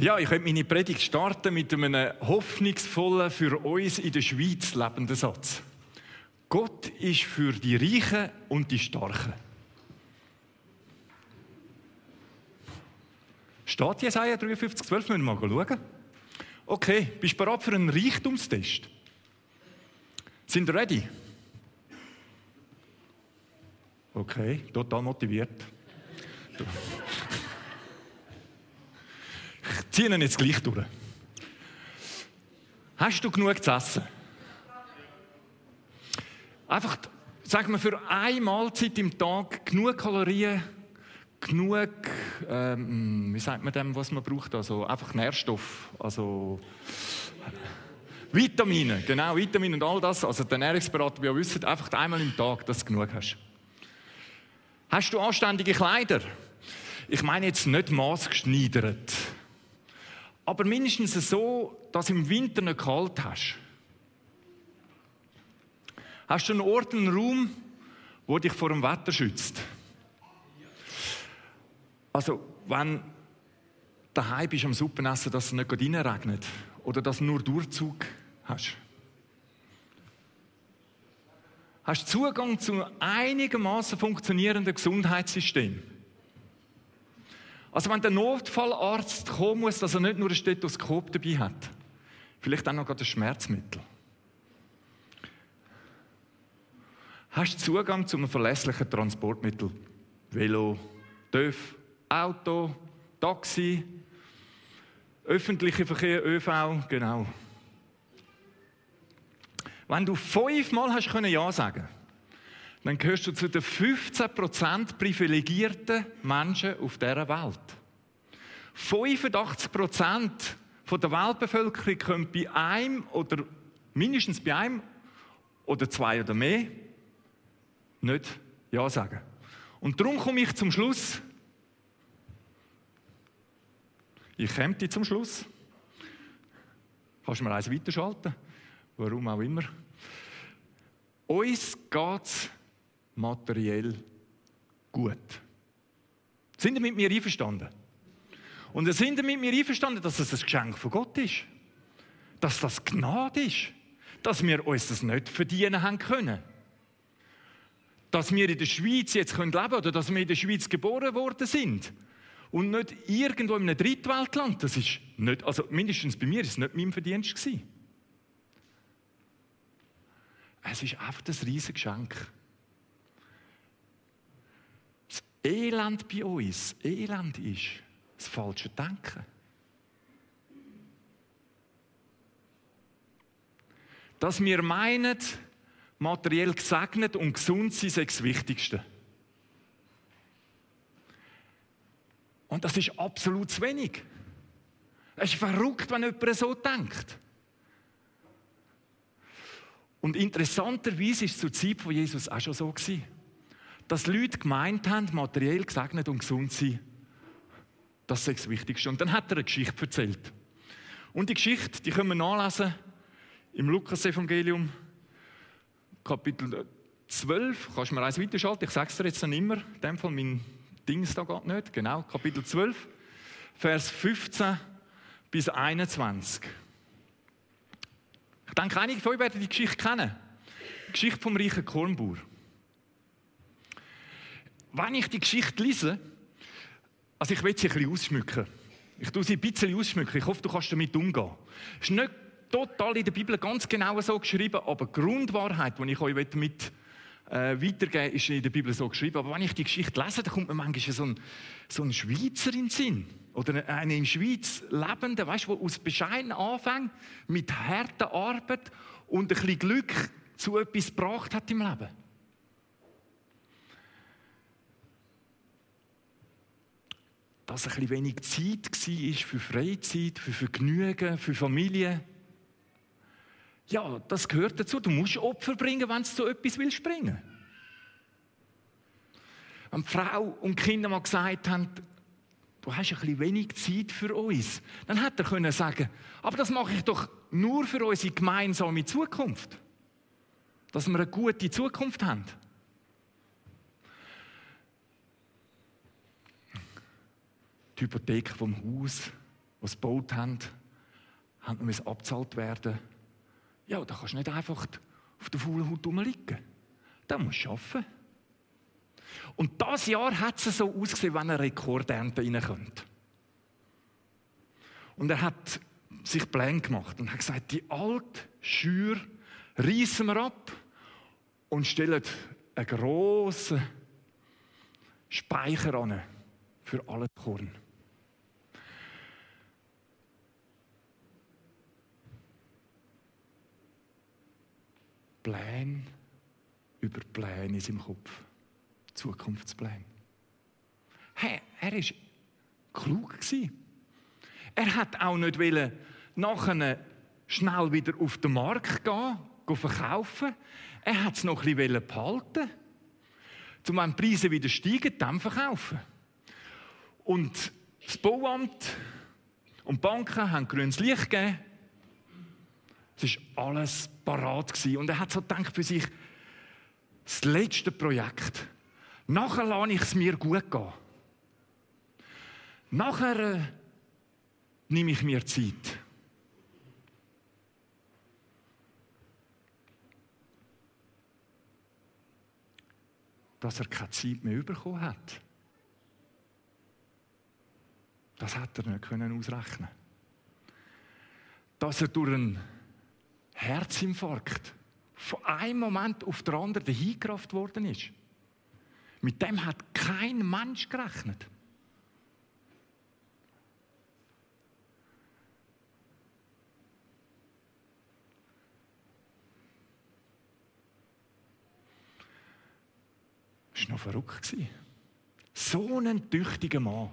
Ja, ich möchte meine Predigt starten mit einem hoffnungsvollen, für uns in der Schweiz lebenden Satz. Gott ist für die Reichen und die Starken. Steht Jesaja 53, 12? Müssen wir mal schauen. Okay, bist du bereit für einen Reichtumstest? Sind ready? Okay, total motiviert. Ich ziehe ihn jetzt gleich durch. Hast du genug zu essen? Einfach, sagen wir, für eine Mahlzeit im Tag genug Kalorien, genug, ähm, wie sagt man dem, was man braucht? Also einfach Nährstoff, also Vitamine, genau, Vitamine und all das. Also der Ernährungsberater will wissen, einfach einmal im Tag, dass du genug hast. Hast du anständige Kleider? Ich meine jetzt nicht maßgeschneidert, aber mindestens so, dass du im Winter nicht kalt hast. Hast du einen Ort, einen Raum, wo dich vor dem Wetter schützt? Also, wenn daheim bist am Suppenessen, dass es nicht reinregnet oder dass du nur Durchzug hast. Hast du Zugang zu einigermaßen funktionierenden Gesundheitssystem? Also wenn der Notfallarzt kommen muss, dass er nicht nur ein Stethoskop dabei hat, vielleicht auch noch ein Schmerzmittel. Hast du Zugang zu einem verlässlichen Transportmittel? Velo, TÜV, Auto, Taxi, öffentlicher Verkehr, ÖV, genau. Wenn du fünfmal hast können Ja sagen, dann gehörst du zu den 15% privilegierten Menschen auf dieser Welt. 85% der Weltbevölkerung können bei einem oder mindestens bei einem oder zwei oder mehr nicht Ja sagen. Und darum komme ich zum Schluss. Ich komme zum Schluss. Kannst du mir eins weiterschalten? Warum auch immer. Uns geht es materiell gut. Sind ihr mit mir einverstanden? Und sind ihr mit mir einverstanden, dass es ein Geschenk von Gott ist? Dass das Gnade ist? Dass wir uns das nicht verdienen haben können? Dass wir in der Schweiz jetzt leben können oder dass wir in der Schweiz geboren worden sind? Und nicht irgendwo in einem Drittweltland. Das ist nicht, also mindestens bei mir ist es nicht mein Verdienst gewesen. Es ist einfach das riesige Geschenk. Das Elend bei uns, Elend ist das falsche Denken. Dass wir meinen, materiell gesegnet und gesund sein sei das Wichtigste. Und das ist absolut zu wenig. Es ist verrückt, wenn jemand so denkt. Und interessanterweise ist es zur Zeit von Jesus auch schon so gewesen, dass Leute gemeint haben, materiell gesegnet und gesund sein, das sei das Wichtigste. Und dann hat er eine Geschichte erzählt. Und die Geschichte, die können wir nachlesen im Lukas-Evangelium, Kapitel 12. Kannst du mir eins weiterschalten? Ich sage es dir jetzt dann immer. In dem Fall, mein Ding da geht nicht. Genau, Kapitel 12, Vers 15 bis 21. Ich denke, einige von euch werden die Geschichte kennen. Die Geschichte vom reichen Kornbauer. Wenn ich die Geschichte lese, also ich will sie ein bisschen ausschmücken. Ich tue sie ein bisschen ausschmücken. Ich hoffe, du kannst damit umgehen. Es ist nicht total in der Bibel ganz genau so geschrieben, aber die Grundwahrheit, die ich euch mit äh, weitergeben ist in der Bibel so geschrieben. Aber wenn ich die Geschichte lese, dann kommt mir manchmal so ein, so ein Schweizer in den Sinn. Oder eine in Schweiz lebende, weißt du, aus bescheiden anfängt, mit harter Arbeit und ein bisschen Glück zu etwas gebracht hat im Leben. Dass ein bisschen wenig Zeit war für Freizeit, für Vergnügen, für Familie. Ja, das gehört dazu. Du musst Opfer bringen, wenn du zu etwas willst springen. Wenn die Frau und die Kinder mal gesagt haben, du hast ein bisschen wenig Zeit für uns, dann hätte er können sagen, aber das mache ich doch nur für unsere gemeinsame Zukunft. Dass wir eine gute Zukunft haben. Die Hypothek vom Haus, sie gebaut haben, haben noch abgezahlt werden. Ja, da kannst du nicht einfach auf der faulen Haut rumliegen. Da musst du arbeiten. Und das Jahr hat es so ausgesehen, wenn eine Rekordernte reinkommt. Und er hat sich Pläne gemacht und hat gesagt, die alte Schür reißen wir ab und stellen einen grossen Speicher an für alles Korn. Pläne über Pläne in seinem Kopf. Zukunftspläne. Hey, er war klug. Er hat auch nicht wollen, nachher schnell wieder auf den Markt gehen, verkaufen. Er hat es noch bisschen behalten. Um wenn die Preise wieder steigen, dann verkaufen. Und das Bauamt und die Banken haben grünes Licht gegeben. Es war alles parat. Und er hat so gedacht für sich, das letzte Projekt. Nachher lasse ich es mir gut gehen. Nachher äh, nehme ich mir Zeit. Dass er keine Zeit mehr bekommen hat. Das hat er nicht können ausrechnen. Dass er durch einen Herzinfarkt von einem Moment auf den anderen dahingerafft worden ist. Mit dem hat kein Mensch gerechnet. Das war noch verrückt. So ein tüchtiger Mann.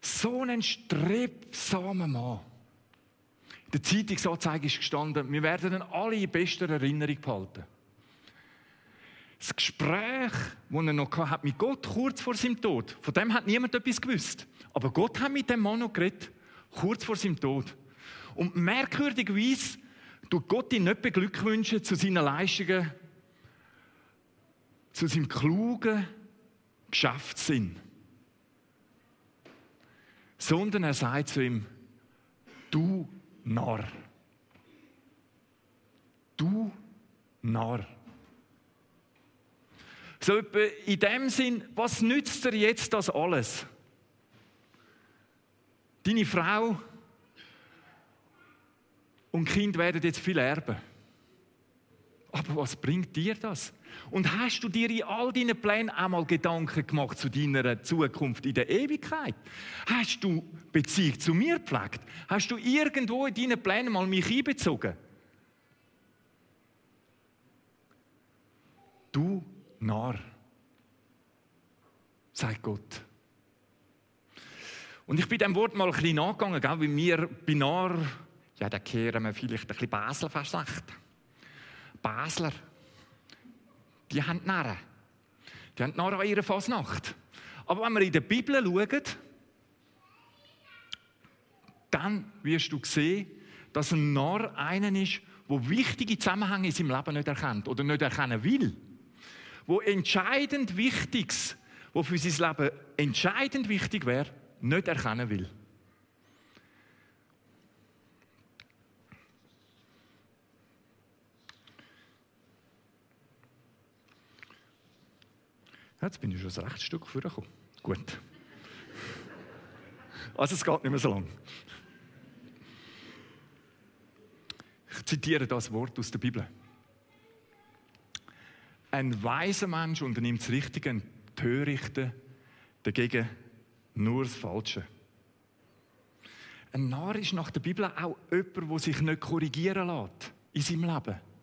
So ein strebsamer Mann. Der Zeitungsanzeige ist gestanden, wir werden ihn alle in bester Erinnerung behalten. Das Gespräch, das er noch hat mit Gott kurz vor seinem Tod, von dem hat niemand etwas gewusst. Aber Gott hat mit dem Mann noch geredet, kurz vor seinem Tod. Und merkwürdigerweise tut Gott ihn nicht beglückwünschen zu seinen Leistungen, zu seinem klugen Geschäftssinn sondern er sagt zu ihm, Narr. Du Narr. So in dem Sinn, was nützt dir jetzt das alles? Deine Frau und Kind werden jetzt viel erben. Aber was bringt dir das? Und hast du dir in all deinen Plänen einmal Gedanken gemacht zu deiner Zukunft in der Ewigkeit? Hast du Beziehung zu mir gepflegt? Hast du irgendwo in deinen Plänen mal mich einbezogen? Du Narr, sagt Gott. Und ich bin dem Wort mal ein bisschen nachgegangen, gell? weil wir bei Narr, ja, da kehren wir vielleicht ein bisschen Basel fast Basler, die haben Narren. Die haben Narren an ihrer Fasnacht. Aber wenn wir in der Bibel schauen, dann wirst du sehen, dass ein Narr einer ist, der wichtige Zusammenhänge in seinem Leben nicht erkennt oder nicht erkennen will. Wo entscheidend Wichtiges, wo für sein Leben entscheidend wichtig wäre, nicht erkennen will. Jetzt bin ich schon ein rechtes Stück vorgekommen. Gut. Also es geht nicht mehr so lang. Ich zitiere das Wort aus der Bibel. Ein weiser Mensch unternimmt das Richtige, ein Törichter dagegen nur das Falsche. Ein Narr ist nach der Bibel auch jemand, der sich nicht korrigieren lässt in seinem Leben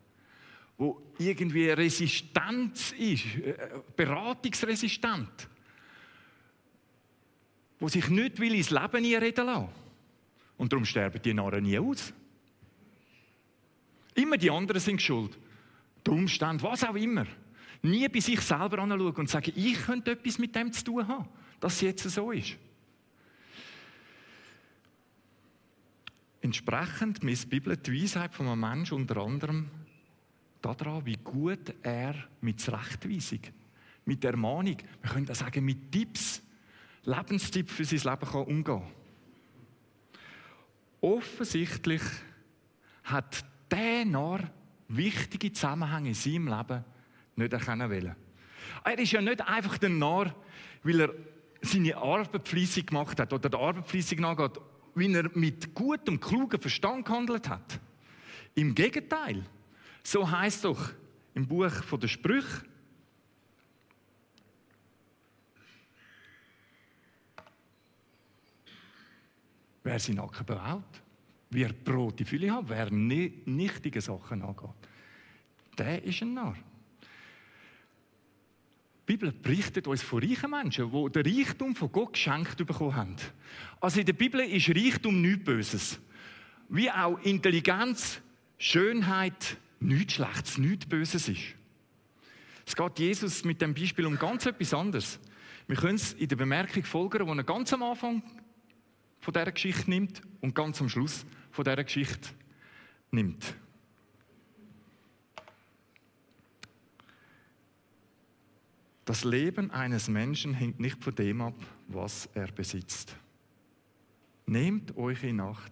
wo irgendwie Resistenz ist, äh, beratungsresistent, wo sich nicht will ins Leben einreden lassen. Und darum sterben die Narren nie aus. Immer die anderen sind schuld. Die Umstände, was auch immer. Nie bei sich selber anschauen und sagen, ich könnte etwas mit dem zu tun haben, dass es jetzt so ist. Entsprechend Bibel die Weisheit von einem Menschen unter anderem daran, wie gut er mit Zurechtweisung, mit Ermahnung, wir können auch sagen, mit Tipps, Lebenstipps für sein Leben kann umgehen Offensichtlich hat der Narr wichtige Zusammenhänge in seinem Leben nicht erkennen wollen. Er ist ja nicht einfach der Narr, weil er seine Arbeit fleissig gemacht hat oder der Arbeit fleissig nachgeht, wie er mit gutem, klugem Verstand gehandelt hat. Im Gegenteil, so heißt doch im Buch der Sprüche, wer seinen Nacken bewaut, wird Brot in Fülle haben, wer nichtige Sachen angeht. Der ist ein Narr. Die Bibel berichtet uns von reichen Menschen, die den Reichtum von Gott geschenkt bekommen haben. Also in der Bibel ist Reichtum nichts Böses. Wie auch Intelligenz, Schönheit nichts Schlechtes, nichts Böses ist. Es geht Jesus mit dem Beispiel um ganz etwas anderes. Wir können es in der Bemerkung folgern, die er ganz am Anfang von dieser Geschichte nimmt und ganz am Schluss von dieser Geschichte nimmt. Das Leben eines Menschen hängt nicht von dem ab, was er besitzt. Nehmt euch in Acht.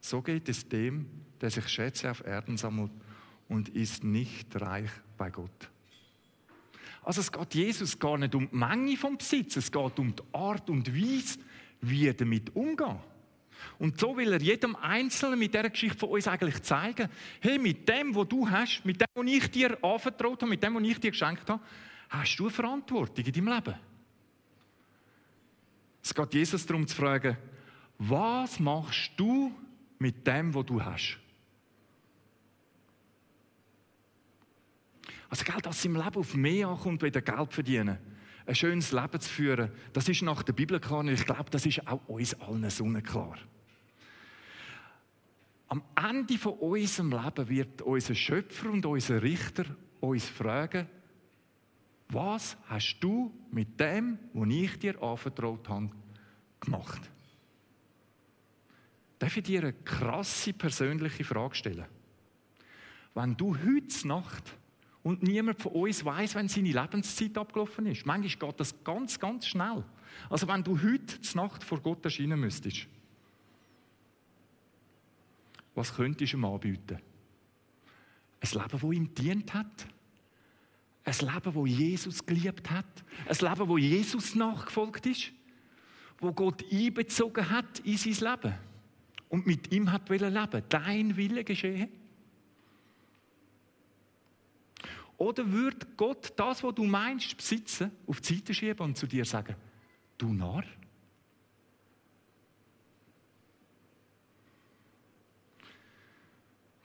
So geht es dem, der sich Schätze auf Erden sammelt und ist nicht reich bei Gott. Also es geht Jesus gar nicht um die Menge vom Besitz, es geht um die Art und Weise, wie er damit umgeht. Und so will er jedem Einzelnen mit dieser Geschichte von uns eigentlich zeigen, hey, mit dem, was du hast, mit dem, was ich dir anvertraut habe, mit dem, was ich dir geschenkt habe, hast du eine Verantwortung in deinem Leben. Es geht Jesus darum zu fragen, was machst du mit dem, was du hast? Also Geld, dass es im Leben auf mehr ankommt, wieder Geld verdienen. Ein schönes Leben zu führen, das ist nach der Bibel klar und ich glaube, das ist auch uns allen sonnenklar. Am Ende von unserem Leben wird unser Schöpfer und unser Richter uns fragen, was hast du mit dem, was ich dir anvertraut habe, gemacht? Darf ich dir eine krasse persönliche Frage stellen? Wenn du heute Nacht und niemand von uns weiß, wenn seine Lebenszeit abgelaufen ist. Manchmal geht das ganz, ganz schnell. Also wenn du heute zur Nacht vor Gott erscheinen müsstest, was könntest du ihm anbieten? Ein Leben, das ihm dient hat? Ein Leben, das Jesus geliebt hat? Ein Leben, wo Jesus nachgefolgt ist? Wo Gott einbezogen hat in sein Leben? Und mit ihm hat leben Dein Wille geschehen? Oder würde Gott das, was du meinst, besitzen, auf die Seite schieben und zu dir sagen, du Narr?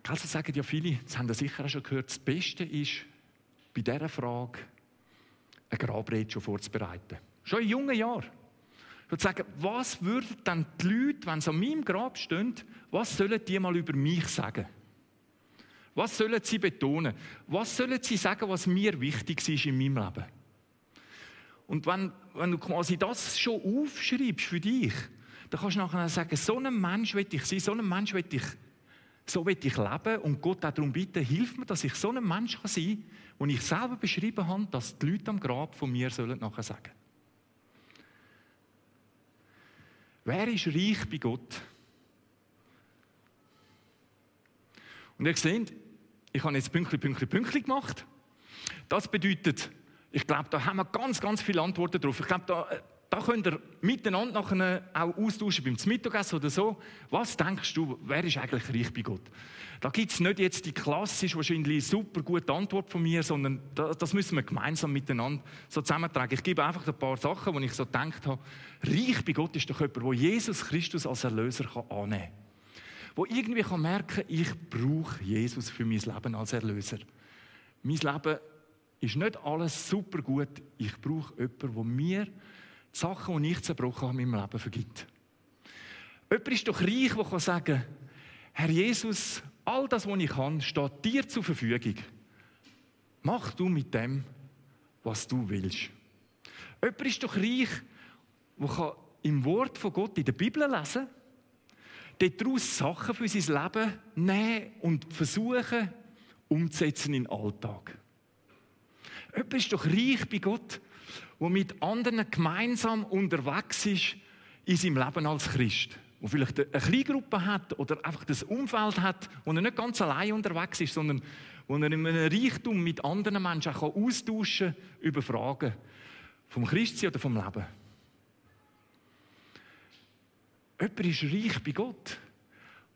Also sagen ja viele, das haben ja sicher auch schon gehört, das Beste ist, bei dieser Frage eine Grabrede schon vorzubereiten. Schon in jungen Jahren. Und sagen, was würden dann die Leute, wenn sie an meinem Grab stehen, was sollen die mal über mich sagen? Was sollen sie betonen? Was sollen sie sagen, was mir wichtig ist in meinem Leben? Und wenn, wenn du quasi das schon aufschreibst für dich, dann kannst du nachher sagen, so ein Mensch will ich sein, so ein Mensch will ich, so will ich leben und Gott auch darum bitten, hilf mir, dass ich so ein Mensch kann sein kann, und ich selber beschrieben habe, dass die Leute am Grab von mir sollen nachher sagen. Wer ist reich bei Gott? Und ihr seht, ich habe jetzt Pünktchen, Pünktchen, Pünktchen gemacht. Das bedeutet, ich glaube, da haben wir ganz, ganz viele Antworten drauf. Ich glaube, da, da könnt ihr miteinander nachher auch austauschen beim Mittagessen oder so. Was denkst du, wer ist eigentlich reich bei Gott? Da gibt es nicht jetzt die klassisch wahrscheinlich super gute Antwort von mir, sondern das müssen wir gemeinsam miteinander so zusammentragen. Ich gebe einfach ein paar Sachen, wo ich so gedacht habe, reich bei Gott ist doch jemand, der Jesus Christus als Erlöser annehmen kann wo irgendwie kann merken ich brauche Jesus für mein Leben als Erlöser. Mein Leben ist nicht alles super gut. Ich brauche jemanden, der mir die Sachen, die ich zerbrochen habe, in meinem Leben vergibt. Jemand ist doch reich, der kann sagen Herr Jesus, all das, was ich kann, steht dir zur Verfügung. Mach du mit dem, was du willst. Jemand ist doch reich, der im Wort von Gott in der Bibel lesen kann, daraus Sachen für sein Leben nehmen und versuchen umzusetzen in den Alltag. Jemand ist doch reich bei Gott, der mit anderen gemeinsam unterwegs ist in seinem Leben als Christ. der vielleicht eine Kleingruppe hat oder einfach das Umfeld hat, wo er nicht ganz allein unterwegs ist, sondern wo er in einem Reichtum mit anderen Menschen auch austauschen kann über Fragen vom Christsein oder vom Leben. Jemand ist reich bei Gott,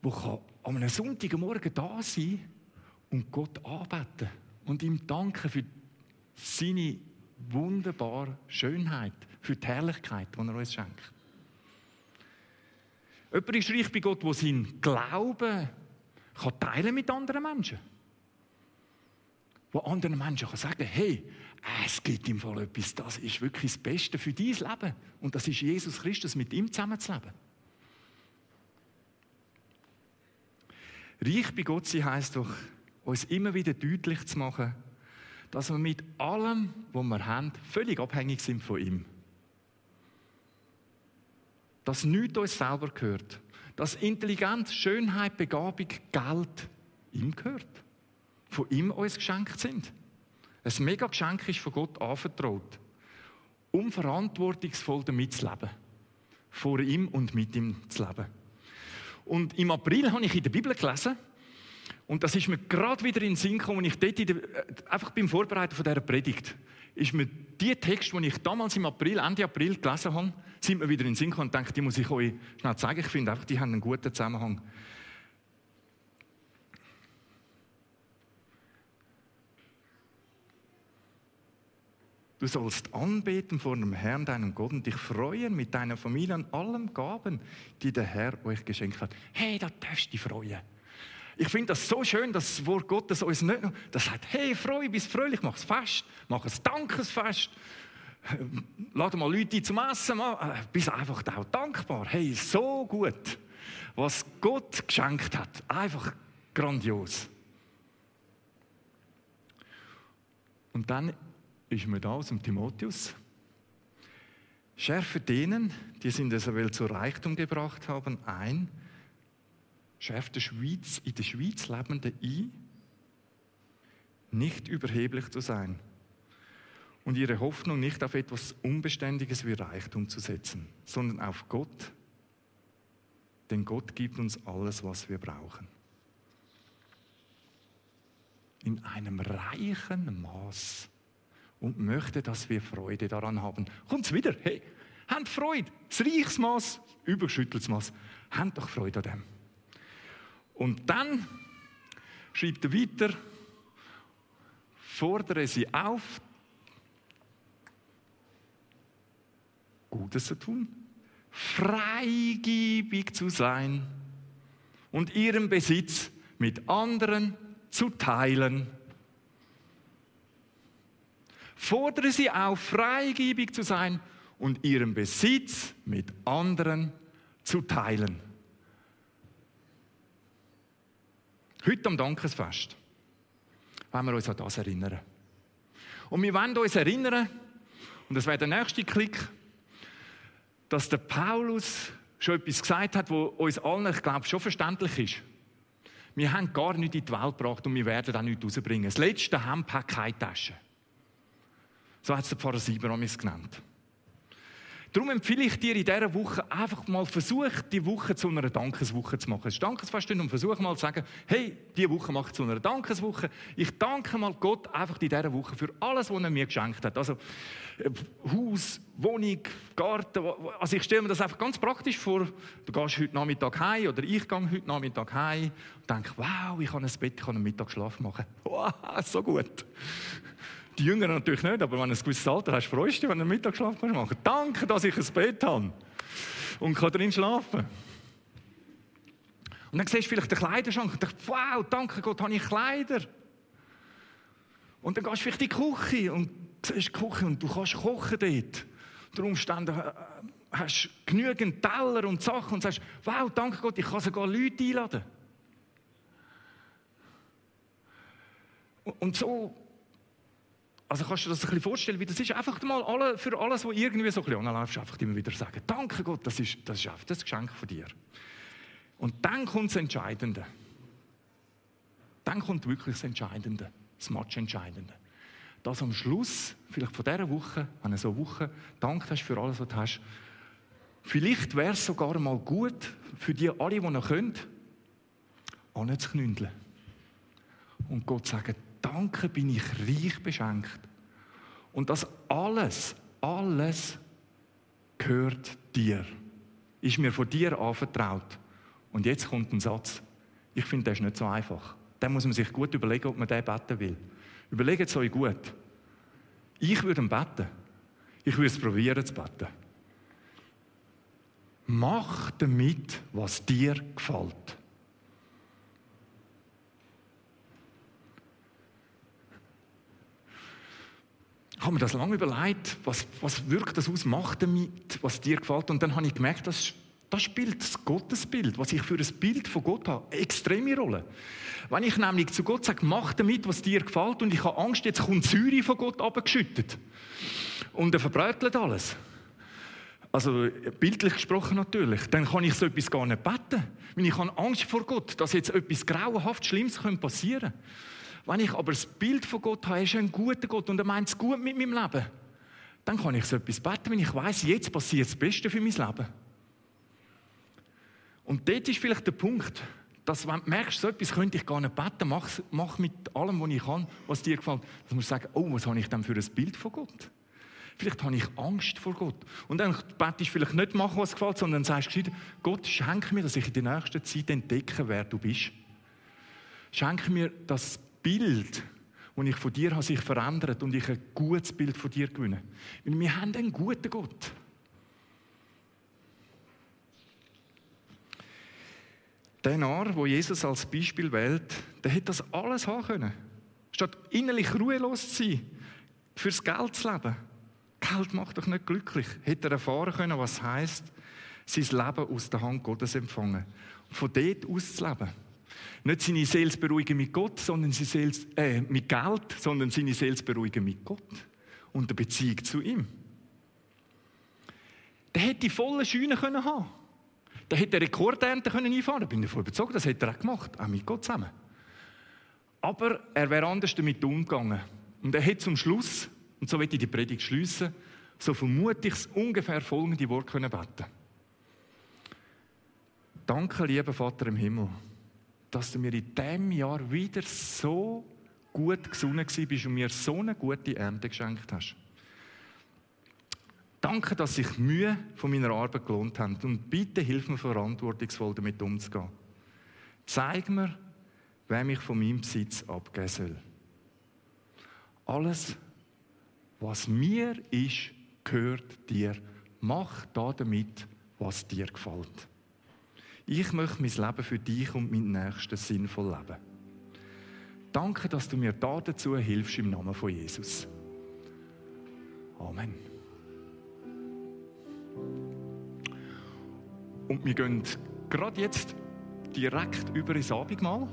der an einem Sonntagmorgen da sein und Gott anbeten und ihm danken für seine wunderbare Schönheit, für die Herrlichkeit, die er uns schenkt. Jemand ist reich bei Gott, der seinen Glauben kann teilen mit anderen Menschen. Wo anderen Menschen kann sagen, hey, es gibt im Fall etwas, das ist wirklich das Beste für dein Leben. Und das ist Jesus Christus, mit ihm zusammenzuleben. Reich bei Gott sein heisst doch, uns immer wieder deutlich zu machen, dass wir mit allem, was wir haben, völlig abhängig sind von ihm. Dass nichts uns selber gehört. Dass Intelligenz, Schönheit, Begabung, Geld ihm gehört. Von ihm uns geschenkt sind. Ein mega Geschenk ist von Gott anvertraut. Um verantwortungsvoll damit zu leben. Vor ihm und mit ihm zu leben. Und im April habe ich in der Bibel gelesen, und das ist mir gerade wieder in den Sinn gekommen, ich dort der, äh, einfach beim Vorbereiten von dieser Predigt, ist mir die Text, die ich damals im April, Ende April gelesen habe, sind mir wieder in den Sinn gekommen und denke, die muss ich euch schnell zeigen. Ich finde einfach, die haben einen guten Zusammenhang. Du sollst anbeten vor dem Herrn, deinem Gott, und dich freuen mit deiner Familie an allen Gaben, die der Herr euch geschenkt hat. Hey, da darfst du dich freuen. Ich finde das so schön, dass das Wort Gottes uns nicht nur, das sagt, hey, freu, bist fröhlich, mach es fest, mach es Dankesfest, lade mal Leute zum Essen, mal, äh, bist einfach auch dankbar. Hey, so gut, was Gott geschenkt hat. Einfach grandios. Und dann ist mir da aus dem Timotheus. Schärfe denen, die es in dieser Welt zu Reichtum gebracht haben, ein. Schärft der Schweiz, in der Schweiz Lebende ein, nicht überheblich zu sein und ihre Hoffnung nicht auf etwas Unbeständiges wie Reichtum zu setzen, sondern auf Gott, denn Gott gibt uns alles, was wir brauchen. In einem reichen Maß und möchte, dass wir Freude daran haben. Kommt's wieder? Hey, habt Freude. Das Reichsmaß, überschütteltes Maß. Habt doch Freude an dem. Und dann schreibt er weiter, fordere sie auf, Gutes zu tun, freigebig zu sein und ihren Besitz mit anderen zu teilen fordere sie auf, freigebig zu sein und ihren Besitz mit anderen zu teilen. Heute am Dankesfest wollen wir uns an das erinnern. Und wir wollen uns erinnern, und das wäre der nächste Klick, dass der Paulus schon etwas gesagt hat, wo uns allen, ich glaube, schon verständlich ist. Wir haben gar nichts in die Welt gebracht und wir werden auch nichts rausbringen. Das letzte Hemd hat keine Tasche. So hat es der Pfarrer Sieber genannt. Darum empfehle ich dir in dieser Woche einfach mal versuch, die Woche zu einer Dankeswoche zu machen. Es ist Dankesfest und versuch mal zu sagen, hey, diese Woche mache ich zu einer Dankeswoche. Ich danke mal Gott einfach in dieser Woche für alles, was er mir geschenkt hat. Also äh, Haus, Wohnung, Garten. Also ich stelle mir das einfach ganz praktisch vor. Du gehst heute Nachmittag heim oder ich gehe heute Nachmittag heim und denke, wow, ich habe ein Bett, ich kann einen Mittagsschlaf machen. Wow, so gut. Die Jüngeren natürlich nicht, aber wenn du ein gewisses Alter hast, freust du dich, wenn du einen Mittagsschlaf machen kannst. Danke, dass ich ein Bett habe und kann drin schlafen. Und dann siehst du vielleicht den Kleiderschrank und denkst, wow, danke Gott, habe ich Kleider. Und dann gehst du vielleicht in die Küche und siehst die Küche und du kannst kochen dort. Unter Umständen äh, hast du genügend Teller und Sachen und sagst, wow, danke Gott, ich kann sogar Leute einladen. Und so also kannst du dir das ein bisschen vorstellen, wie das ist? Einfach mal alle, für alles, was irgendwie so ein bisschen anläuft, einfach immer wieder sagen, danke Gott, das ist, das ist einfach das Geschenk von dir. Und dann kommt das Entscheidende. Dann kommt wirklich das Entscheidende, das Match-Entscheidende. Dass am Schluss, vielleicht von dieser Woche, du so Woche dankt hast für alles, was du hast, Vielleicht wäre es sogar mal gut, für die alle, die noch können, anzuknündeln. Und Gott sagen, danke, bin ich reich beschenkt. Und das alles, alles gehört dir. Ist mir von dir anvertraut. Und jetzt kommt ein Satz. Ich finde, der ist nicht so einfach. Da muss man sich gut überlegen, ob man den beten will. Überlegt es euch gut. Ich würde beten. Ich würde es probieren zu beten. Mach damit, was dir gefällt. Ich habe mir das lange überlegt, was, was wirkt das aus, mach damit, was dir gefällt. Und dann habe ich gemerkt, das, das spielt das Gottesbild, was ich für ein Bild von Gott habe, eine extreme Rolle. Wenn ich nämlich zu Gott sage, mach damit, was dir gefällt, und ich habe Angst, jetzt kommt Säure von Gott abgeschüttet. Und er verbrötelt alles. Also bildlich gesprochen natürlich. Dann kann ich so etwas gar nicht beten. Weil ich habe Angst vor Gott, dass jetzt etwas grauenhaft Schlimmes passieren könnte. Wenn ich aber das Bild von Gott habe, er ist ein guter Gott und er meint es gut mit meinem Leben, dann kann ich so etwas beten, wenn ich weiß, jetzt passiert das Beste für mein Leben. Und dort ist vielleicht der Punkt, dass wenn du merkst, so etwas könnte ich gar nicht beten, mach, mach mit allem, was ich kann, was dir gefällt, dass du sagen, oh, was habe ich denn für ein Bild von Gott? Vielleicht habe ich Angst vor Gott. Und dann betest du vielleicht nicht machen, was gefällt, sondern sagst Gott, schenke mir, dass ich in der nächsten Zeit entdecke, wer du bist. Schenke mir das Bild, das ich von dir habe, sich verändert und ich ein gutes Bild von dir gewinne. Weil wir haben einen guten Gott. Der Narr, wo Jesus als Beispiel wählt, der hätte das alles haben können. Statt innerlich ruhelos zu sein, fürs Geld zu leben. Geld macht doch nicht glücklich. Hätte er erfahren können, was heißt, sein Leben aus der Hand Gottes empfangen. Und von dort aus zu leben. Nicht seine Seele beruhigen mit Gott, sondern seine Seele, äh, mit Geld, sondern seine Seele beruhigen mit Gott und der Beziehung zu ihm. Der hätte die volle Scheune können haben. Der hätte Rekordernte können einfahren. Bin davon überzeugt, das hätte er auch gemacht, auch mit Gott zusammen. Aber er wäre anders damit umgegangen. Und er hätte zum Schluss, und so wird ich die Predigt schließen, so vermute ich ungefähr folgende Worte können beten. Danke, lieber Vater im Himmel dass du mir in diesem Jahr wieder so gut gesonnen bist und mir so eine gute Ernte geschenkt hast. Danke, dass sich Mühe von meiner Arbeit gelohnt haben und bitte hilf mir verantwortungsvoll damit umzugehen. Zeig mir, wer mich von meinem Besitz abgeben soll. Alles, was mir ist, gehört dir. Mach da damit, was dir gefällt. Ich möchte mein Leben für dich und meinen Nächsten sinnvoll leben. Danke, dass du mir da dazu hilfst im Namen von Jesus. Amen. Und wir gehen gerade jetzt direkt über ins Abendmahl.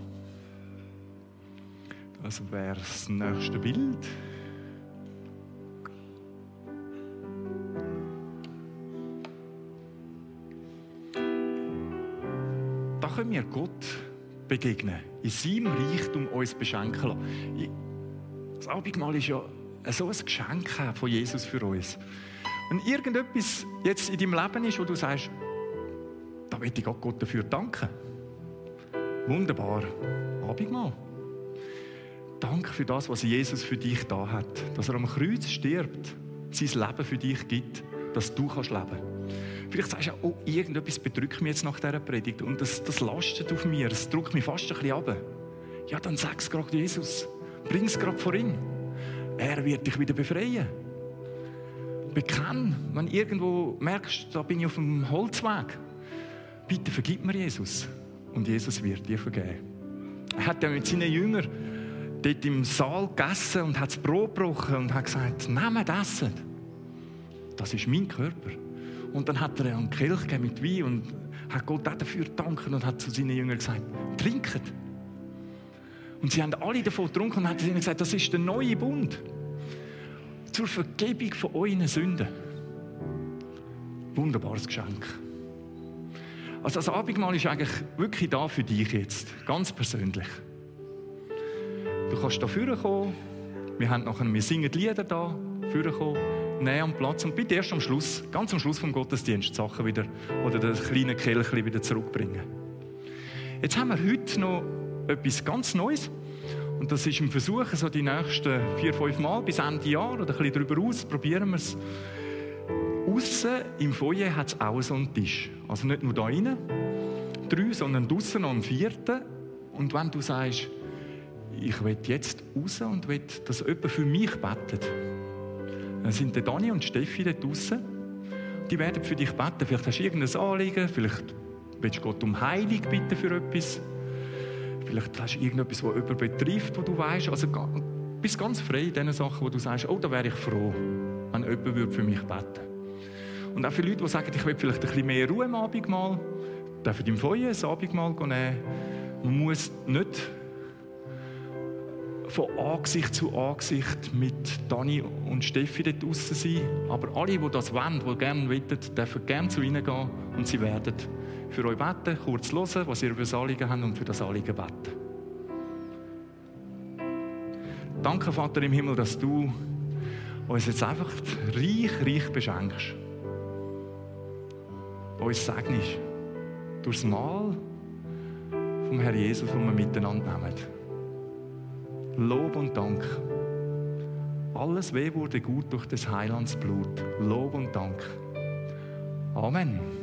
Das wäre das nächste Bild. Können wir Gott begegnen, in seinem Reichtum uns beschenken lassen. Das Abendmahl ist ja so ein Geschenk von Jesus für uns. Wenn irgendetwas jetzt in deinem Leben ist, wo du sagst, da möchte ich Gott dafür danken. Wunderbar. Abendmahl. Danke für das, was Jesus für dich da hat. Dass er am Kreuz stirbt, sein Leben für dich gibt, dass du kannst leben kannst. Vielleicht sagst du, oh, irgendetwas bedrückt mich jetzt nach dieser Predigt und das, das lastet auf mir, es drückt mich fast ein bisschen ab. Ja, dann sag es gerade Jesus. Bring es gerade vor ihn. Er wird dich wieder befreien. Bekenn, wenn irgendwo merkst, da bin ich auf dem Holzweg. Bitte vergib mir Jesus. Und Jesus wird dir vergeben. Er hat ja mit seinen Jüngern dort im Saal gegessen und hat das Brot gebrochen und hat gesagt, nehmt essen. Das ist mein Körper. Und dann hat er einen Kelch mit Wein und hat Gott auch dafür gedankt und hat zu seinen Jüngern gesagt, trinket. Und sie haben alle davon getrunken und hat ihnen gesagt, das ist der neue Bund. Zur Vergebung von euren Sünden. Wunderbares Geschenk. Also das Abendmahl ist eigentlich wirklich da für dich jetzt, ganz persönlich. Du kannst da kommen. Wir haben nachher, wir singen die Lieder da, kommen. Nehmen am Platz und bitte erst am Schluss, ganz am Schluss vom Gottesdienst, die Sachen wieder oder das kleine Kelchchen wieder zurückbringen. Jetzt haben wir heute noch etwas ganz Neues. Und das ist im Versuch, so die nächsten vier, fünf Mal bis Ende Jahr oder ein bisschen darüber aus, probieren wir es. Aussen im Foyer hat es auch so einen Tisch. Also nicht nur da drinnen, drei, sondern draußen noch einen vierten. Und wenn du sagst, ich will jetzt raus und will, dass jemand für mich betet, dann sind der Dani und Steffi dort draußen. Die werden für dich beten. Vielleicht hast du irgendein Anliegen, vielleicht willst du Gott um Heilung bitten für etwas. Vielleicht hast du irgendetwas, das jemand betrifft, wo du weißt. Also bist ganz frei in den Sachen, wo du sagst, oh, da wäre ich froh, wenn jemand für mich beten Und auch für Leute, die sagen, ich will vielleicht ein bisschen mehr Ruhe am Abendmahl, dürfen im Feuer ein Abendmahl nehmen. Man muss nicht von Angesicht zu Angesicht mit Dani und Steffi dort draussen sein. Aber alle, die das wollen, die gerne wollen, dürfen gerne zu ihnen gehen und sie werden für euch beten, kurz hören, was ihr für das Anliegen habt und für das Anliegen beten. Danke, Vater im Himmel, dass du uns jetzt einfach reich, reich beschenkst. Uns segnest durchs Mahl vom Herr Jesus, das wir miteinander nehmen. Lob und Dank. Alles weh wurde gut durch des Heilands Blut. Lob und Dank. Amen.